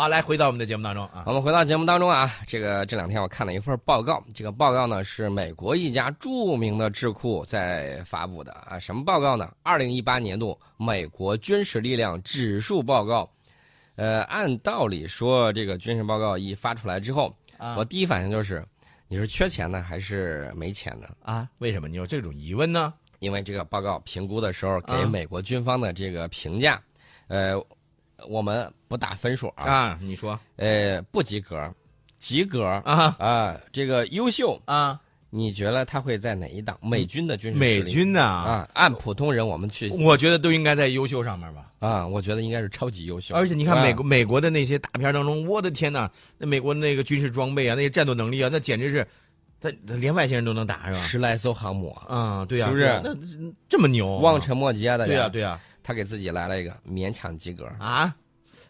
好，来回到我们的节目当中啊。我们回到节目当中啊，这个这两天我看了一份报告，这个报告呢是美国一家著名的智库在发布的啊。什么报告呢？二零一八年度美国军事力量指数报告。呃，按道理说，这个军事报告一发出来之后，啊我第一反应就是，你是缺钱呢还是没钱呢？啊，为什么你有这种疑问呢？因为这个报告评估的时候给啊美国军方的这个评价，呃，我们不打分数啊，啊，你说呃，不及格，及格啊啊，这个优秀，啊，你觉得他会在哪一档？美军的军事美军呢？啊，按普通人我们去我觉得都应该在优秀上面吧。啊，我觉得应该是超级优秀。而且你看啊美国美国的那些大片当中，我的天呐，那美国那个军事装备啊，那些战斗能力啊，那简直是，他他连外星人都能打是吧？十来艘航母啊，啊，对呀，是不是那这么牛？望尘莫及啊！大家，对呀，对呀，他给自己来了一个勉强及格。啊，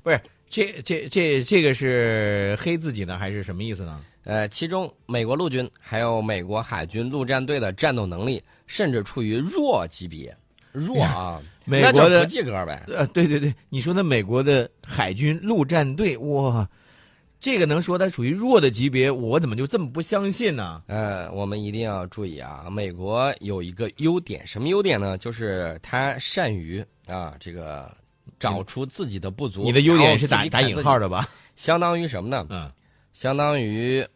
不是这这这这个是黑自己呢，还是什么意思呢？呃，其中美国陆军还有美国海军陆战队的战斗能力，甚至处于弱级别，弱啊，美国的及格呗。呃，对对对，你说的美国的海军陆战队，哇，这个能说它属于弱的级别，我怎么就这么不相信呢？呃，我们一定要注意啊，美国有一个优点，什么优点呢？就是它善于啊，这个找出自己的不足。你的优点是打打引号的吧？相当于什么呢？嗯，相当于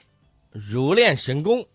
如练神功，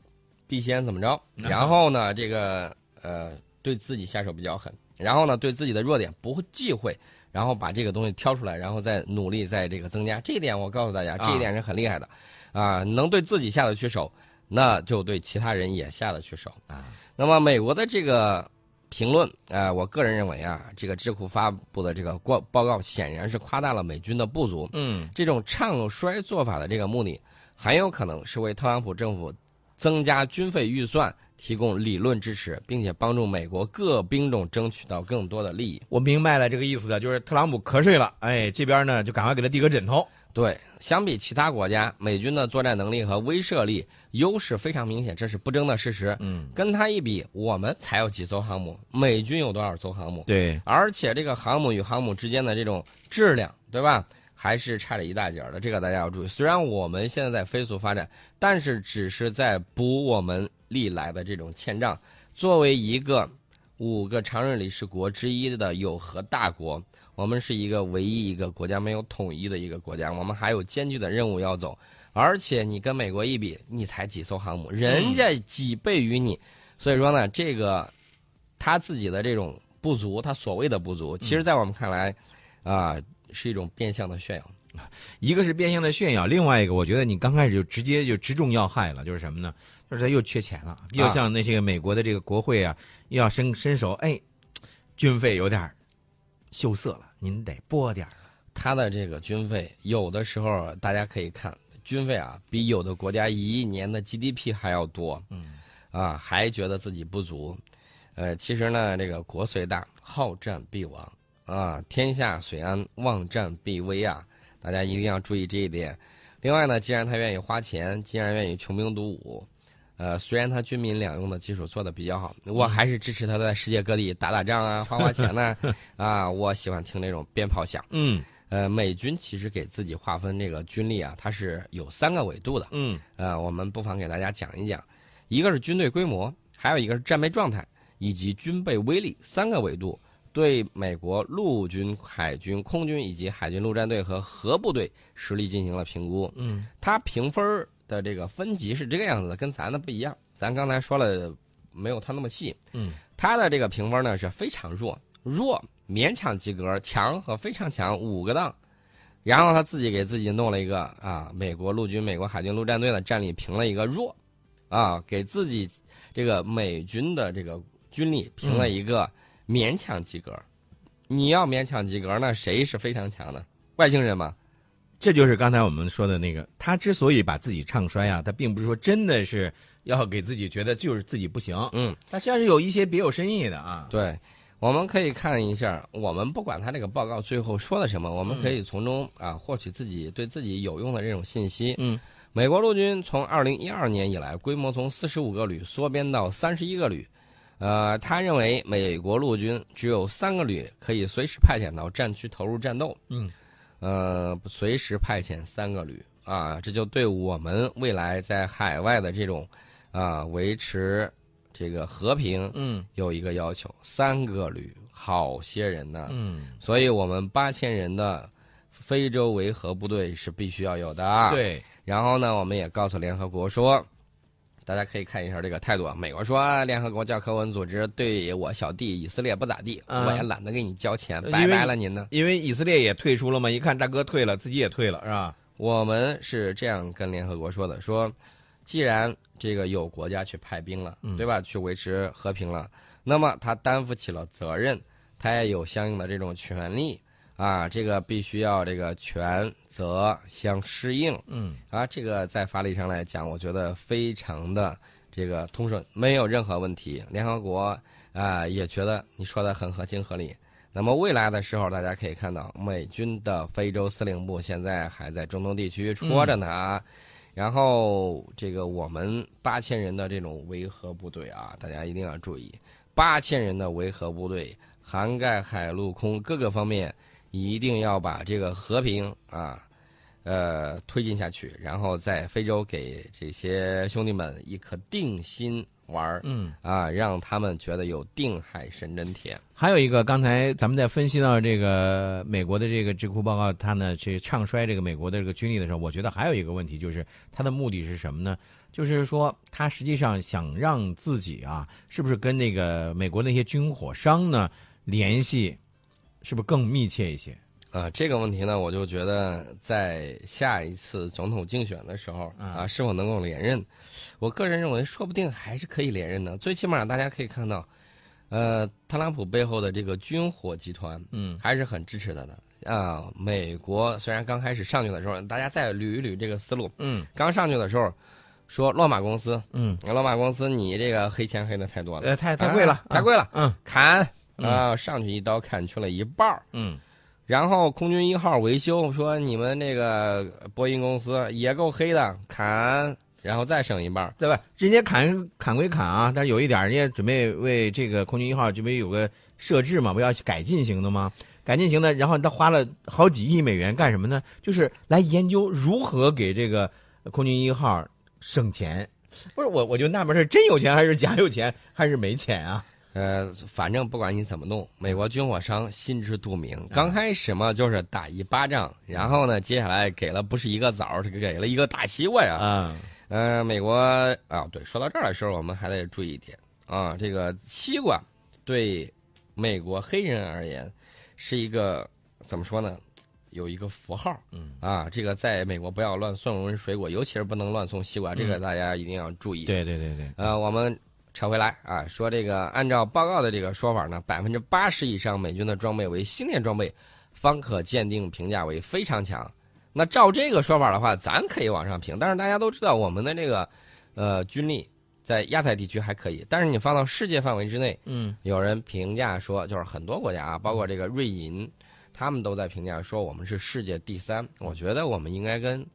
必先怎么着？然后呢，这个呃，对自己下手比较狠，然后呢，对自己的弱点不忌讳，然后把这个东西挑出来，然后再努力在这个增加。这一点我告诉大家，这一点是很厉害的，啊，能对自己下得去手，那就对其他人也下得去手啊。那么美国的这个评论，呃，我个人认为啊，这个智库发布的这个报报告显然是夸大了美军的不足。嗯，这种唱衰做法的这个目的，很有可能是为特朗普政府增加军费预算提供理论支持，并且帮助美国各兵种争取到更多的利益。我明白了这个意思的，就是特朗普瞌睡了，哎，这边呢就赶快给他递个枕头。对，相比其他国家，美军的作战能力和威慑力优势非常明显，这是不争的事实。嗯，跟他一比，我们才有几艘航母，美军有多少艘航母？对，而且这个航母与航母之间的这种质量，对吧？还是差了一大截儿的，这个大家要注意。虽然我们现在在飞速发展，但是只是在补我们历来的这种欠账。作为一个五个常任理事国之一的有核大国，我们是一个唯一一个国家没有统一的一个国家，我们还有艰巨的任务要走。而且你跟美国一比，你才几艘航母，人家几倍于你，所以说呢，这个他自己的这种不足，他所谓的不足，其实在我们看来，啊、是一种变相的炫耀。一个是变相的炫耀，另外一个我觉得你刚开始就直接就直中要害了，就是什么呢？就是他又缺钱了，又像那些美国的这个国会啊，又要伸伸手，哎，军费有点羞涩了，您得拨点儿。他的这个军费，有的时候大家可以看，军费啊，比有的国家一亿年的 GDP 还要多。嗯，啊，还觉得自己不足。呃，其实呢，这个国虽大，好战必亡啊，天下虽安，望战必危啊。大家一定要注意这一点。另外呢，既然他愿意花钱，既然愿意穷兵黩武，呃，虽然他军民两用的基础做的比较好，我还是支持他在世界各地打打仗啊，花花钱呢、啊。我喜欢听那种鞭炮响。嗯呃，美军其实给自己划分这个军力啊，它是有三个维度的。嗯呃，我们不妨给大家讲一讲，一个是军队规模，还有一个是战备状态以及军备威力三个维度，对美国陆军、海军、空军以及海军陆战队和核部队实力进行了评估。嗯它评分的这个分级是这个样子的，跟咱的不一样。咱刚才说了，没有它那么细。嗯，它的这个评分呢是非常弱，弱勉强及格，强和非常强五个档。然后他自己给自己弄了一个啊，美国陆军、美国海军陆战队的战力评了一个弱，啊，给自己这个美军的这个军力评了一个勉强及格。你要勉强及格，那谁是非常强的？外星人吗？这就是刚才我们说的那个，他之所以把自己唱衰啊，他并不是说真的是要给自己觉得就是自己不行，嗯，他实际上是有一些别有深意的啊。对，我们可以看一下，我们不管他这个报告最后说了什么，我们可以从中啊获取自己对自己有用的这种信息。嗯，美国陆军从二零一二年以来，规模从四十五个旅缩编到三十一个旅。呃，他认为美国陆军只有三个旅可以随时派遣到战区投入战斗。嗯，呃，随时派遣三个旅啊，这就对我们未来在海外的这种啊维持这个和平嗯有一个要求，三个旅，好些人呢。嗯，所以我们八千人的非洲维和部队是必须要有的。啊。对，然后呢，我们也告诉联合国说，大家可以看一下这个态度啊。美国说啊联合国教科文组织对我小弟以色列不咋地，嗯我也懒得给你交钱，拜拜了您呢。因为以色列也退出了嘛，一看大哥退了，自己也退了，是吧？我们是这样跟联合国说的：说，既然这个有国家去派兵了，嗯对吧？去维持和平了，那么他担负起了责任，他也有相应的这种权利啊，这个必须要这个权责相适应嗯啊。这个在法理上来讲，我觉得非常的这个通顺，没有任何问题。联合国啊也觉得你说的很合情合理。那么未来的时候，大家可以看到，美军的非洲司令部现在还在中东地区戳着呢啊。然后这个我们八千人的这种维和部队啊，大家一定要注意，八千人的维和部队涵盖海陆空各个方面，一定要把这个和平啊，呃推进下去，然后在非洲给这些兄弟们一颗定心丸儿嗯。啊，让他们觉得有定海神针铁。还有一个，刚才咱们在分析到这个美国的这个智库报告，他呢去唱衰这个美国的这个军力的时候，我觉得还有一个问题，就是他的目的是什么呢？就是说，他实际上想让自己啊，是不是跟那个美国那些军火商呢联系，是不是更密切一些？啊，这个问题呢，我就觉得在下一次总统竞选的时候嗯啊，是否能够连任，我个人认为说不定还是可以连任的。最起码大家可以看到，呃，特朗普背后的这个军火集团嗯还是很支持他的啊。美国虽然刚开始上去的时候，大家再捋一捋这个思路，嗯刚上去的时候说洛马公司，嗯，洛马公司你这个黑钱黑的太多了，呃，太太贵了啊，太贵了，嗯砍嗯啊，上去一刀砍去了一半儿。嗯然后空军一号维修说你们那个波音公司也够黑的，砍，然后再省一半儿。对吧？人家砍砍归砍啊，但是有一点，人家准备为这个空军一号这边有个设置嘛，不要改进型的吗？改进型的，然后他花了好几亿美元干什么呢？就是来研究如何给这个空军一号省钱。不是我，我就纳闷是真有钱还是假有钱还是没钱啊？呃，反正不管你怎么弄，美国军火商心知肚明。刚开始嘛，就是打一巴掌，然后呢，接下来给了不是一个枣儿，是给了一个大西瓜呀。啊，呃，美国啊，对，说到这儿的时候，我们还得注意一点啊，这个西瓜对美国黑人而言是一个怎么说呢？有一个符号，嗯啊，这个在美国不要乱送人水果，尤其是不能乱送西瓜，这个大家一定要注意。对对对对，呃，我们扯回来啊，说这个按照报告的这个说法呢，百分之八十以上美军的装备为星链装备，方可鉴定评价为非常强。那照这个说法的话，咱可以往上评，但是大家都知道我们的这个呃军力在亚太地区还可以，但是你放到世界范围之内，嗯有人评价说，就是很多国家啊，包括这个瑞银，他们都在评价说我们是世界第三。我觉得我们应该跟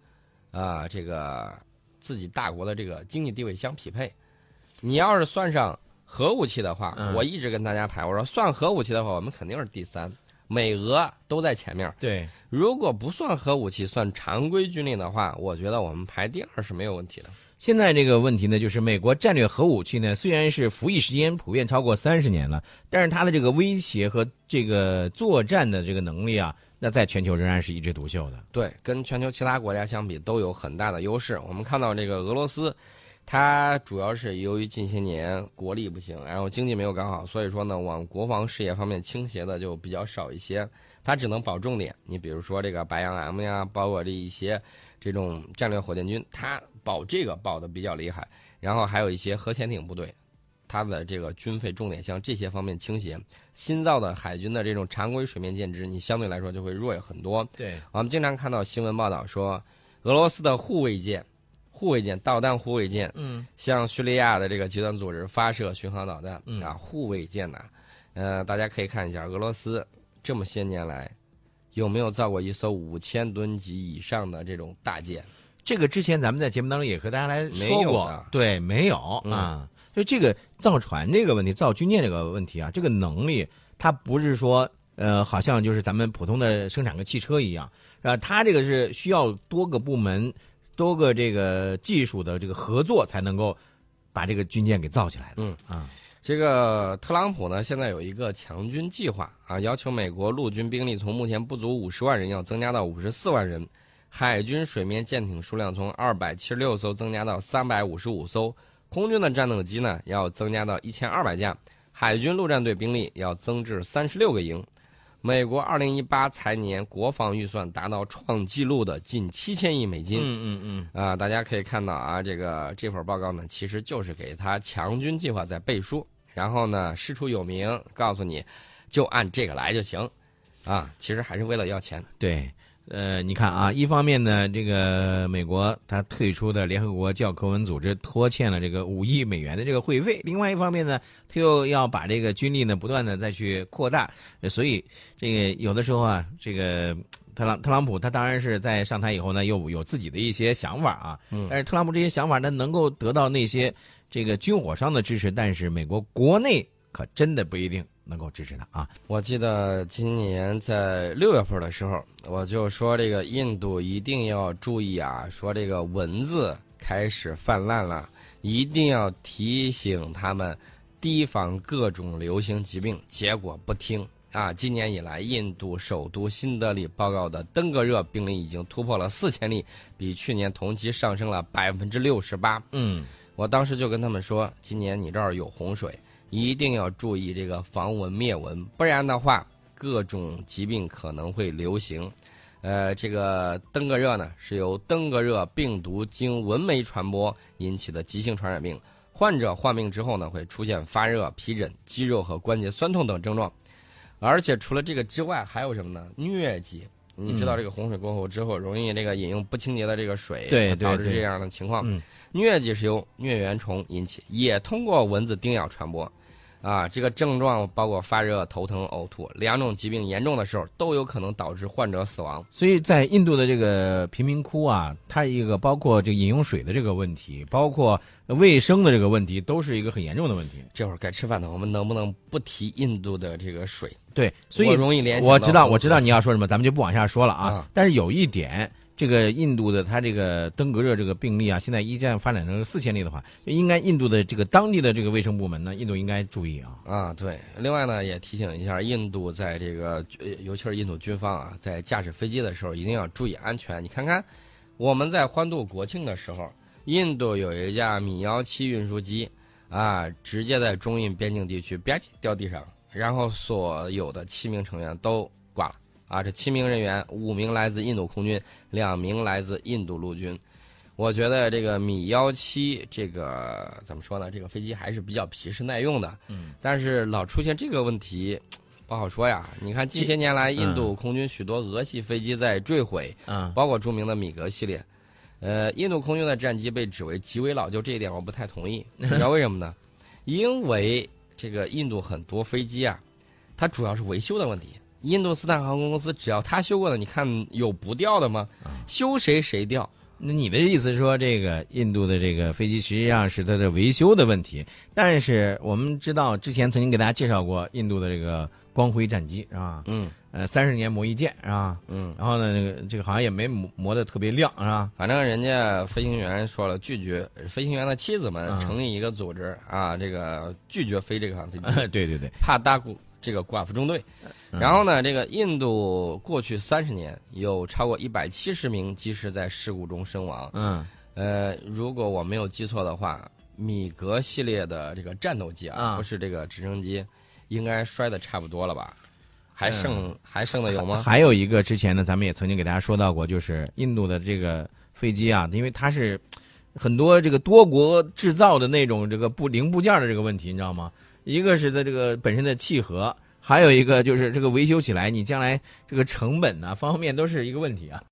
啊、这个自己大国的这个经济地位相匹配。你要是算上核武器的话，嗯我一直跟大家排，我说算核武器的话，我们肯定是第三，美俄都在前面。对，如果不算核武器，算常规军力的话，我觉得我们排第二是没有问题的。现在这个问题呢，就是美国战略核武器呢，虽然是服役时间普遍超过三十年了，但是它的这个威胁和这个作战的这个能力啊，那在全球仍然是一枝独秀的。对，跟全球其他国家相比都有很大的优势。我们看到这个俄罗斯，它主要是由于近些年国力不行，然后经济没有搞好，所以说呢，往国防事业方面倾斜的就比较少一些。它只能保重点，你比如说这个白杨 M 呀，包括这一些这种战略火箭军，它保这个保的比较厉害。然后还有一些核潜艇部队，它的这个军费重点向这些方面倾斜。新造的海军的这种常规水面舰只，你相对来说就会弱很多。对，我们经常看到新闻报道说，俄罗斯的护卫舰、护卫舰、导弹护卫舰嗯。向叙利亚的这个极端组织发射巡航导弹、嗯。啊，护卫舰呐、呃，大家可以看一下俄罗斯这么些年来有没有造过一艘五千吨级以上的这种大舰。这个之前咱们在节目当中也和大家来没说过有，对，没有、嗯。啊。就这个造船这个问题，造军舰这个问题啊，这个能力它不是说呃，好像就是咱们普通的生产个汽车一样，啊，它这个是需要多个部门、多个这个技术的这个合作才能够把这个军舰给造起来的。嗯啊，这个特朗普呢，现在有一个强军计划啊，要求美国陆军兵力从目前不足五十万人要增加到五十四万人，海军水面舰艇数量从二百七十六艘增加到三百五十五艘，空军的战斗机呢要增加到一千二百架，海军陆战队兵力要增至三十六个营。美国二零一八财年国防预算达到创纪录的近七千亿美金。嗯嗯嗯，啊，大家可以看到啊，这个这份报告呢，其实就是给他强军计划在背书，然后呢师出有名，告诉你就按这个来就行，啊，其实还是为了要钱。对。呃，你看啊，一方面呢，这个美国它退出的联合国教科文组织拖欠了这个五亿美元的这个会费；另外一方面呢，它又要把这个军力呢不断的再去扩大，所以这个有的时候啊，这个特朗特朗普他当然是在上台以后呢，又有自己的一些想法啊，嗯。但是特朗普这些想法呢，能够得到那些这个军火商的支持，但是美国国内可真的不一定能够支持他啊。我记得今年在六月份的时候，我就说这个印度一定要注意啊，说这个蚊子开始泛滥了，一定要提醒他们提防各种流行疾病。结果不听啊！今年以来，印度首都新德里报告的登革热病例已经突破了四千例，比去年同期上升了百分之六十八。嗯，我当时就跟他们说，今年你这儿有洪水，一定要注意这个防蚊灭蚊，不然的话，各种疾病可能会流行。呃，这个登革热呢，是由登革热病毒经蚊媒传播引起的急性传染病。患者患病之后呢，会出现发热、皮疹、肌肉和关节酸痛等症状。而且除了这个之外，还有什么呢？疟疾。你知道这个洪水过后之后，容易这个饮用不清洁的这个水，对导致这样的情况。嗯疟疾是由疟原虫引起，也通过蚊子叮咬传播。啊，这个症状包括发热、头疼、呕吐，两种疾病严重的时候都有可能导致患者死亡。所以在印度的这个贫民窟啊，它一个包括这个饮用水的这个问题，包括卫生的这个问题，都是一个很严重的问题。这会儿该吃饭了，我们能不能不提印度的这个水？对，所以我容易联想我知道，我知道你要说什么，咱们就不往下说了啊。啊但是有一点，这个印度的它这个登革热这个病例啊，现在一旦发展成四千例的话，应该印度的这个当地的这个卫生部门呢，印度应该注意啊。啊，对。另外呢，也提醒一下，印度在这个，尤其是印度军方啊，在驾驶飞机的时候一定要注意安全。你看看，我们在欢度国庆的时候，印度有一架米幺七运输机，啊，直接在中印边境地区吧唧掉地上，然后所有的七名成员都挂了。啊，这七名人员，五名来自印度空军，两名来自印度陆军。我觉得这个米幺七这个怎么说呢？这个飞机还是比较皮实耐用的。嗯。但是老出现这个问题，不好说呀。你看近些年来，嗯印度空军许多俄系飞机在坠毁，嗯，包括著名的米格系列。呃，印度空军的战机被指为极为老旧，这一点我不太同意。你知道为什么呢？因为这个印度很多飞机啊，它主要是维修的问题。印度斯坦航空公司只要他修过的，你看有不掉的吗？修谁谁掉。那你的意思是说，这个印度的这个飞机实际上是它的维修的问题，但是我们知道之前曾经给大家介绍过印度的这个光辉战机是吧？嗯呃，三十年磨一剑是吧？嗯，然后呢，这个这个好像也没磨磨的特别亮是吧？反正人家飞行员说了，拒绝飞行员的妻子们嗯成立一个组织啊，这个拒绝飞这个航飞机，对对对，怕搭孤这个寡妇中队。嗯然后呢，这个印度过去三十年有超过一百七十名机师在事故中身亡。嗯呃，如果我没有记错的话，米格系列的这个战斗机啊，啊不是这个直升机，应该摔的差不多了吧？还剩、嗯还剩的有吗？还有一个之前呢，咱们也曾经给大家说到过，就是印度的这个飞机啊，因为它是很多这个多国制造的那种这个部零部件的这个问题，你知道吗？一个是它这个本身的契合，还有一个就是这个维修起来，你将来这个成本呐、方面都是一个问题啊。